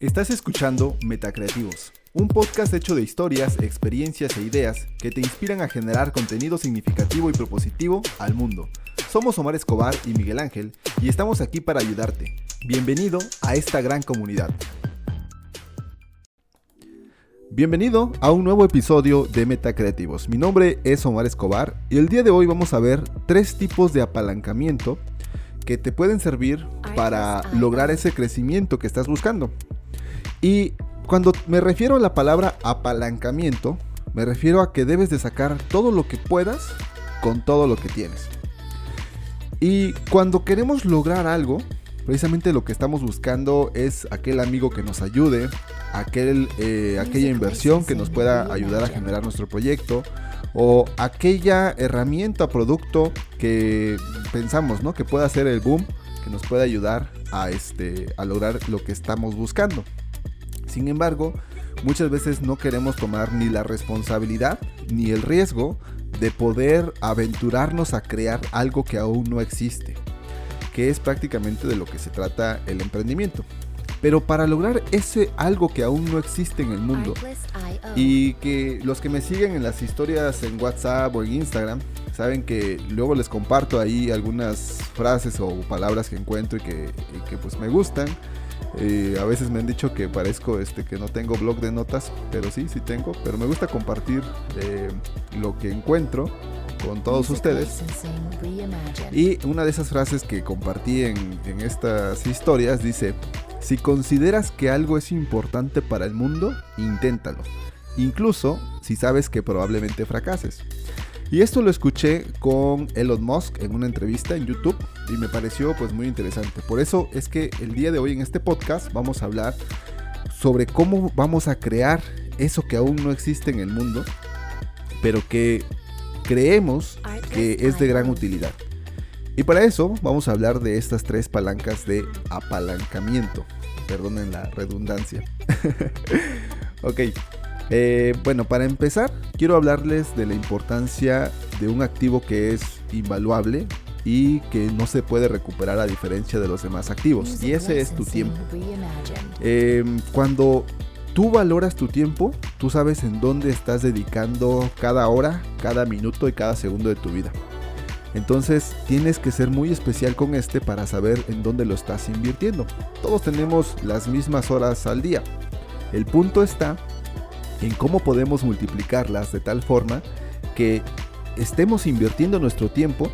Estás escuchando Metacreativos, un podcast hecho de historias, experiencias e ideas que te inspiran a generar contenido significativo y propositivo al mundo. Somos Omar Escobar y Miguel Ángel y estamos aquí para ayudarte. Bienvenido a esta gran comunidad. Bienvenido a un nuevo episodio de Metacreativos. Mi nombre es Omar Escobar y el día de hoy vamos a ver tres tipos de apalancamiento que te pueden servir para lograr ese crecimiento que estás buscando. Y cuando me refiero a la palabra apalancamiento, me refiero a que debes de sacar todo lo que puedas con todo lo que tienes. Y cuando queremos lograr algo, precisamente lo que estamos buscando es aquel amigo que nos ayude, aquel, eh, aquella inversión que nos pueda ayudar a generar nuestro proyecto o aquella herramienta, producto que pensamos, ¿no? Que pueda ser el boom, que nos pueda ayudar a, este, a lograr lo que estamos buscando. Sin embargo, muchas veces no queremos tomar ni la responsabilidad ni el riesgo de poder aventurarnos a crear algo que aún no existe, que es prácticamente de lo que se trata el emprendimiento. Pero para lograr ese algo que aún no existe en el mundo y que los que me siguen en las historias en WhatsApp o en Instagram saben que luego les comparto ahí algunas frases o palabras que encuentro y que, pues me gustan eh, a veces me han dicho que parezco este que no tengo blog de notas, pero sí, sí tengo. Pero me gusta compartir eh, lo que encuentro con todos ustedes. Y una de esas frases que compartí en, en estas historias dice, si consideras que algo es importante para el mundo, inténtalo. Incluso si sabes que probablemente fracases. Y esto lo escuché con Elon Musk en una entrevista en YouTube y me pareció pues muy interesante. Por eso es que el día de hoy en este podcast vamos a hablar sobre cómo vamos a crear eso que aún no existe en el mundo, pero que creemos que es de gran utilidad. Y para eso vamos a hablar de estas tres palancas de apalancamiento. Perdonen la redundancia. ok, eh, bueno, para empezar, quiero hablarles de la importancia de un activo que es invaluable y que no se puede recuperar a diferencia de los demás activos. Y ese es tu tiempo. Em, cuando tú valoras tu tiempo, tú sabes en dónde estás dedicando cada hora, cada minuto y cada segundo de tu vida. Entonces tienes que ser muy especial con este para saber en dónde lo estás invirtiendo. Todos tenemos las mismas horas al día. El punto está en cómo podemos multiplicarlas de tal forma que estemos invirtiendo nuestro tiempo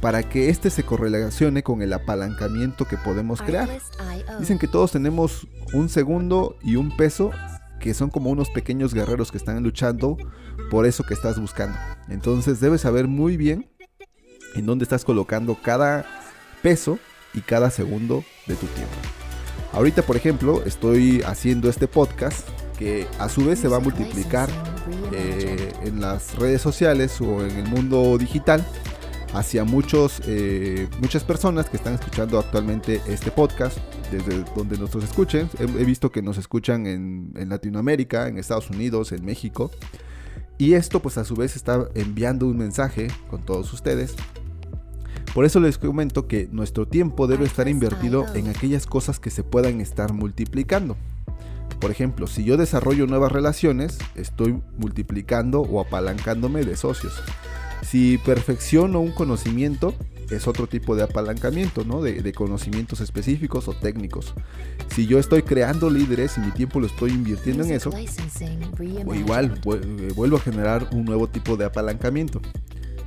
para que éste se correlacione con el apalancamiento que podemos crear. Dicen que todos tenemos un segundo y un peso que son como unos pequeños guerreros que están luchando por eso que estás buscando. Entonces debes saber muy bien en dónde estás colocando cada peso y cada segundo de tu tiempo. Ahorita, por ejemplo, estoy haciendo este podcast que a su vez se va a multiplicar eh, en las redes sociales o en el mundo digital hacia muchos, eh, muchas personas que están escuchando actualmente este podcast, desde donde nos escuchen. He, visto que nos escuchan en, en, Latinoamérica, en Estados Unidos, en México. Y esto pues a su vez está enviando un mensaje con todos ustedes. Por eso les comento que nuestro tiempo debe estar invertido en aquellas cosas que se puedan estar multiplicando. Por ejemplo, si yo desarrollo nuevas relaciones, estoy multiplicando o apalancándome de socios. Si perfecciono un conocimiento, es otro tipo de apalancamiento, ¿no? De, conocimientos específicos o técnicos. Si yo estoy creando líderes y mi tiempo lo estoy invirtiendo en eso, o igual eh, vuelvo a generar un nuevo tipo de apalancamiento.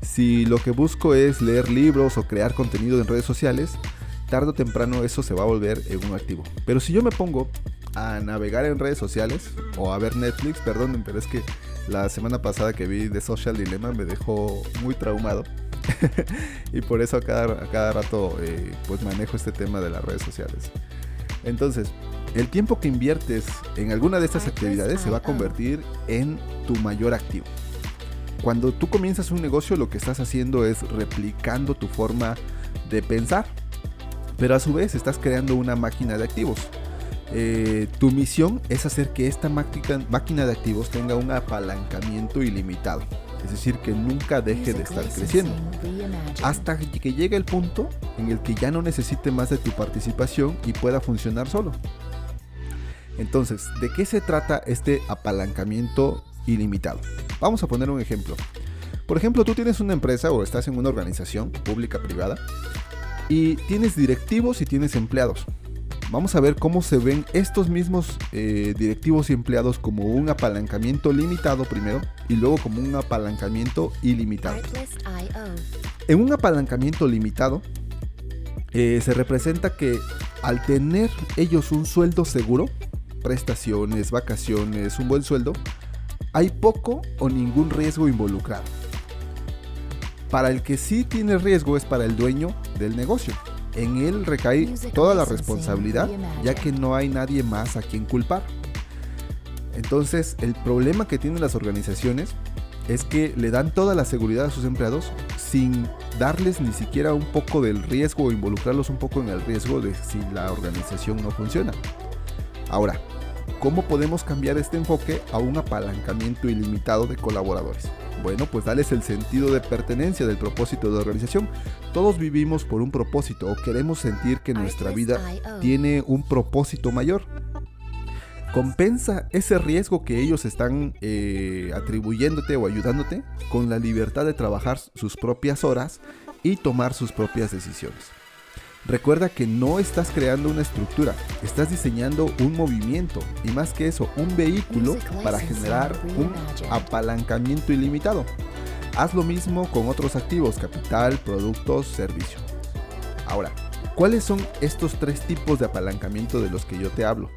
Si lo que busco es leer libros o crear contenido en redes sociales, tarde o temprano eso se va a volver en un activo. Pero si yo me pongo a navegar en redes sociales o a ver Netflix, perdonen, pero es que la semana pasada que vi The Social Dilemma me dejó muy traumado. y por eso a cada, cada rato eh, pues manejo este tema de las redes sociales. Entonces, el tiempo que inviertes en alguna de estas actividades se va a convertir en tu mayor activo. Cuando tú comienzas un negocio lo que estás haciendo es replicando tu forma de pensar, pero a su vez estás creando una máquina de activos. Eh, tu misión es hacer que esta máquina de activos tenga un apalancamiento ilimitado. Es decir, que nunca deje de estar creciendo. Hasta que llegue el punto en el que ya no necesite más de tu participación y pueda funcionar solo. Entonces, ¿de qué se trata este apalancamiento ilimitado? Vamos a poner un ejemplo. Por ejemplo, tú tienes una empresa o estás en una organización pública, privada, y tienes directivos y tienes empleados. Vamos a ver cómo se ven estos mismos eh, directivos y empleados como un apalancamiento limitado primero y luego como un apalancamiento ilimitado. En un apalancamiento limitado eh, se representa que al tener ellos un sueldo seguro, prestaciones, vacaciones, un buen sueldo, hay poco o ningún riesgo involucrado. Para el que sí tiene riesgo es para el dueño del negocio. En él recae toda la responsabilidad, ya que no hay nadie más a quien culpar. Entonces, el problema que tienen las organizaciones es que le dan toda la seguridad a sus empleados sin darles ni siquiera un poco del riesgo o involucrarlos un poco en el riesgo de si la organización no funciona. Ahora, ¿cómo podemos cambiar este enfoque a un apalancamiento ilimitado de colaboradores? Bueno, pues dales el sentido de pertenencia del propósito de la organización. Todos vivimos por un propósito o queremos sentir que nuestra vida tiene un propósito mayor. Compensa ese riesgo que ellos están eh, atribuyéndote o ayudándote con la libertad de trabajar sus propias horas y tomar sus propias decisiones. Recuerda que no estás creando una estructura, estás diseñando un movimiento y más que eso, un vehículo para generar un apalancamiento ilimitado. Haz lo mismo con otros activos, capital, productos, servicio. Ahora, ¿cuáles son estos tres tipos de apalancamiento de los que yo te hablo?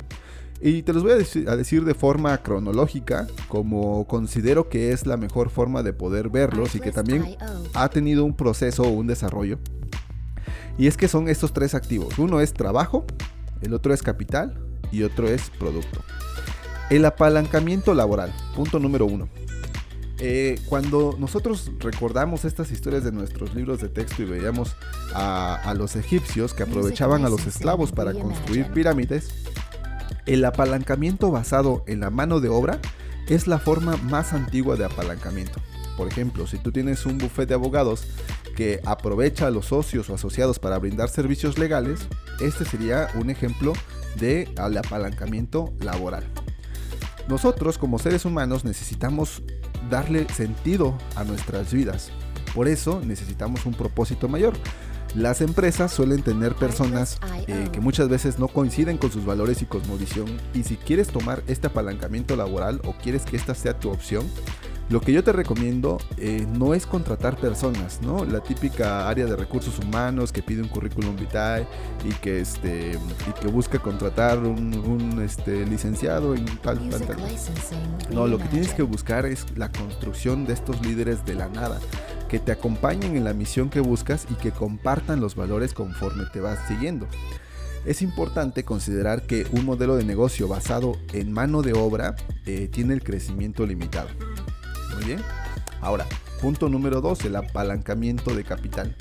Y te los voy a decir, a decir, de forma cronológica, como considero que es la mejor forma de poder verlos y que también ha tenido un proceso o un desarrollo y es que son estos tres activos. Uno es trabajo, el otro es capital y otro es producto. El apalancamiento laboral, punto número uno. Eh, cuando nosotros recordamos estas historias de nuestros libros de texto y veíamos a, a los egipcios que aprovechaban a los esclavos para construir pirámides, el apalancamiento basado en la mano de obra es la forma más antigua de apalancamiento. Por ejemplo, si tú tienes un buffet de abogados que aprovecha a los socios o asociados para brindar servicios legales, este sería un ejemplo de apalancamiento laboral. Nosotros como seres humanos necesitamos darle sentido a nuestras vidas. Por eso necesitamos un propósito mayor. Las empresas suelen tener personas eh, que muchas veces no coinciden con sus valores y cosmovisión y si quieres tomar este apalancamiento laboral o quieres que esta sea tu opción, lo que yo te recomiendo eh, no es contratar personas, ¿no? La típica área de recursos humanos que pide un currículum vitae y que, este, y que busca contratar un, este, licenciado en tal, tal, tal. No, lo que tienes que buscar es la construcción de estos líderes de la nada, que te acompañen en la misión que buscas y que compartan los valores conforme te vas siguiendo. Es importante considerar que un modelo de negocio basado en mano de obra eh, tiene el crecimiento limitado. Muy bien. Ahora, punto número 2, el apalancamiento de capital.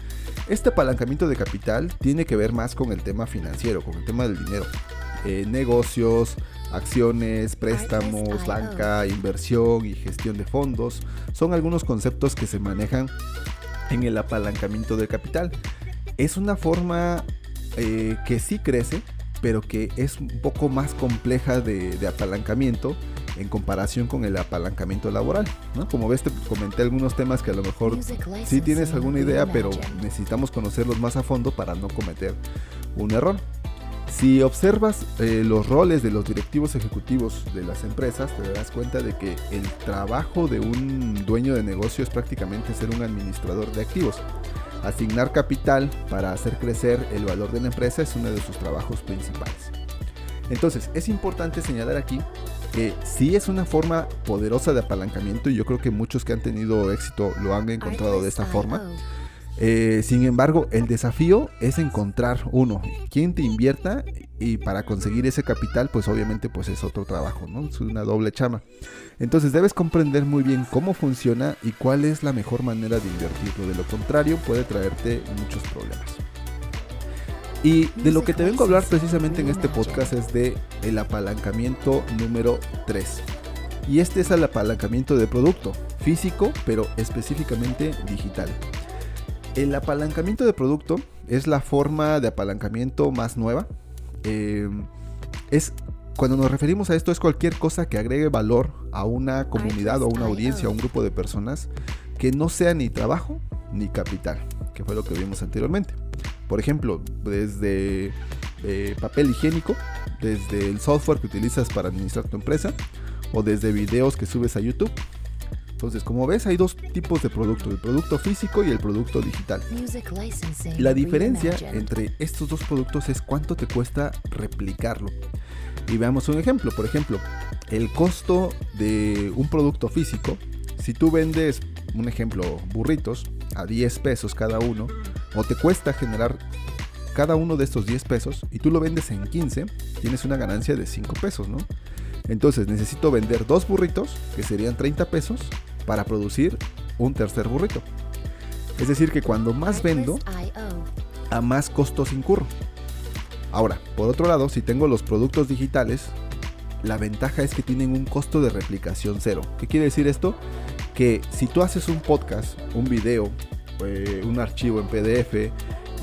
Este apalancamiento de capital tiene que ver más con el tema financiero, con el tema del dinero. Eh, negocios, acciones, préstamos, banca, inversión y gestión de fondos son algunos conceptos que se manejan en el apalancamiento de capital. Es una forma eh, que sí crece, pero que es un poco más compleja de, de apalancamiento en comparación con el apalancamiento laboral. ¿no? Como ves, te comenté algunos temas que a lo mejor sí tienes alguna idea, pero necesitamos conocerlos más a fondo para no cometer un error. Si observas eh, los roles de los directivos ejecutivos de las empresas, te darás cuenta de que el trabajo de un dueño de negocio es prácticamente ser un administrador de activos. Asignar capital para hacer crecer el valor de la empresa es uno de sus trabajos principales. Entonces, es importante señalar aquí que sí es una forma poderosa de apalancamiento y yo creo que muchos que han tenido éxito lo han encontrado de esta forma. Eh, sin embargo, el desafío es encontrar uno, quien te invierta y para conseguir ese capital, pues obviamente pues es otro trabajo, ¿no? Es una doble chama. Entonces debes comprender muy bien cómo funciona y cuál es la mejor manera de invertirlo. De lo contrario, puede traerte muchos problemas. Y de lo que te vengo a hablar precisamente en este podcast es de el apalancamiento número 3. Y este es el apalancamiento de producto, físico, pero específicamente digital. El apalancamiento de producto es la forma de apalancamiento más nueva. Eh, es cuando nos referimos a esto es cualquier cosa que agregue valor a una comunidad o a una audiencia o a un grupo de personas que no sea ni trabajo ni capital, que fue lo que vimos anteriormente. Por ejemplo, desde eh, papel higiénico, desde el software que utilizas para administrar tu empresa o desde videos que subes a YouTube. Entonces, como ves, hay dos tipos de producto, el producto físico y el producto digital. La diferencia entre estos dos productos es cuánto te cuesta replicarlo. Y veamos un ejemplo, por ejemplo, el costo de un producto físico, si tú vendes, un ejemplo, burritos a 10 pesos cada uno, o te cuesta generar cada uno de estos 10 pesos y tú lo vendes en 15, tienes una ganancia de 5 pesos, ¿no? Entonces necesito vender dos burritos, que serían 30 pesos, para producir un tercer burrito. Es decir, que cuando más vendo, a más costos incurro. Ahora, por otro lado, si tengo los productos digitales, la ventaja es que tienen un costo de replicación cero. ¿Qué quiere decir esto? Que si tú haces un podcast, un video, eh, un archivo en PDF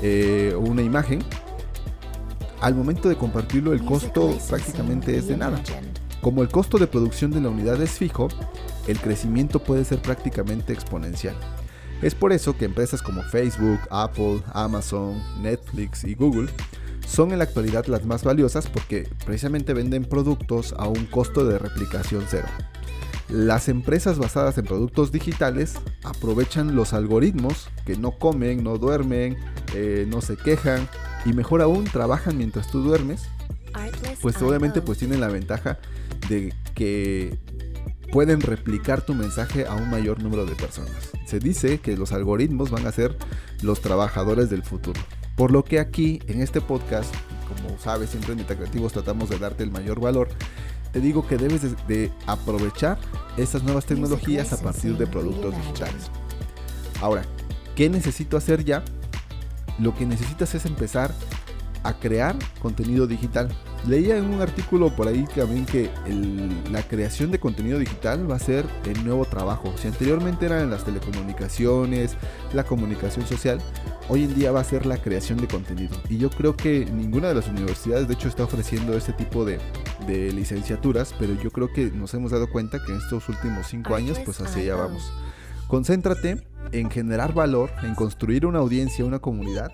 eh, o una imagen, al momento de compartirlo el costo prácticamente es de nada. Como el costo de producción de la unidad es fijo, el crecimiento puede ser prácticamente exponencial. Es por eso que empresas como Facebook, Apple, Amazon, Netflix y Google son en la actualidad las más valiosas porque precisamente venden productos a un costo de replicación cero. Las empresas basadas en productos digitales aprovechan los algoritmos que no comen, no duermen, eh, no se quejan y mejor aún trabajan mientras tú duermes. Pues obviamente pues tienen la ventaja de que pueden replicar tu mensaje a un mayor número de personas. Se dice que los algoritmos van a ser los trabajadores del futuro. Por lo que aquí, en este podcast, como sabes, siempre en Metacreativos tratamos de darte el mayor valor, te digo que debes de, aprovechar estas nuevas tecnologías a partir de productos digitales. Ahora, ¿qué necesito hacer ya? Lo que necesitas es empezar a crear contenido digital. Leía en un artículo por ahí también que la creación de contenido digital va a ser el nuevo trabajo. Si anteriormente eran las telecomunicaciones, la comunicación social, hoy en día va a ser la creación de contenido. Y yo creo que ninguna de las universidades de hecho está ofreciendo este tipo de, de licenciaturas, pero yo creo que nos hemos dado cuenta que en estos últimos cinco años pues hacia allá vamos. Concéntrate en generar valor, en construir una audiencia, una comunidad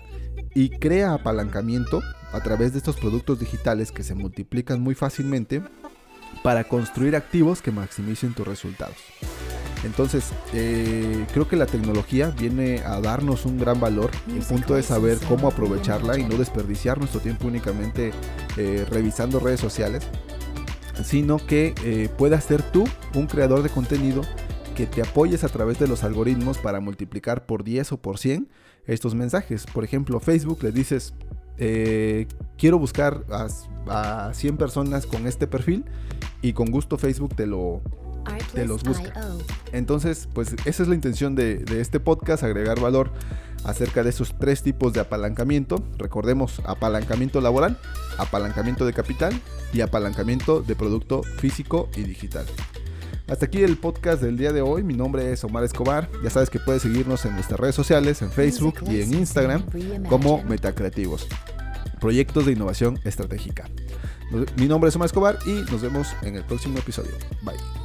y crea apalancamiento a través de estos productos digitales que se multiplican muy fácilmente para construir activos que maximicen tus resultados. Entonces, eh, creo que la tecnología viene a darnos un gran valor. El punto es saber cómo aprovecharla y no desperdiciar nuestro tiempo únicamente eh, revisando redes sociales, sino que eh, puedas ser tú un creador de contenido que te apoyes a través de los algoritmos para multiplicar por 10 o por 100 estos mensajes. Por ejemplo, Facebook le dices, eh, quiero buscar a, 100 personas con este perfil y con gusto Facebook te lo te los busca. Entonces, pues esa es la intención de, de, este podcast, agregar valor acerca de esos tres tipos de apalancamiento. Recordemos, apalancamiento laboral, apalancamiento de capital y apalancamiento de producto físico y digital. Hasta aquí el podcast del día de hoy. Mi nombre es Omar Escobar. Ya sabes que puedes seguirnos en nuestras redes sociales, en Facebook y en Instagram como Metacreativos. Proyectos de innovación estratégica. Mi nombre es Omar Escobar y nos vemos en el próximo episodio. Bye.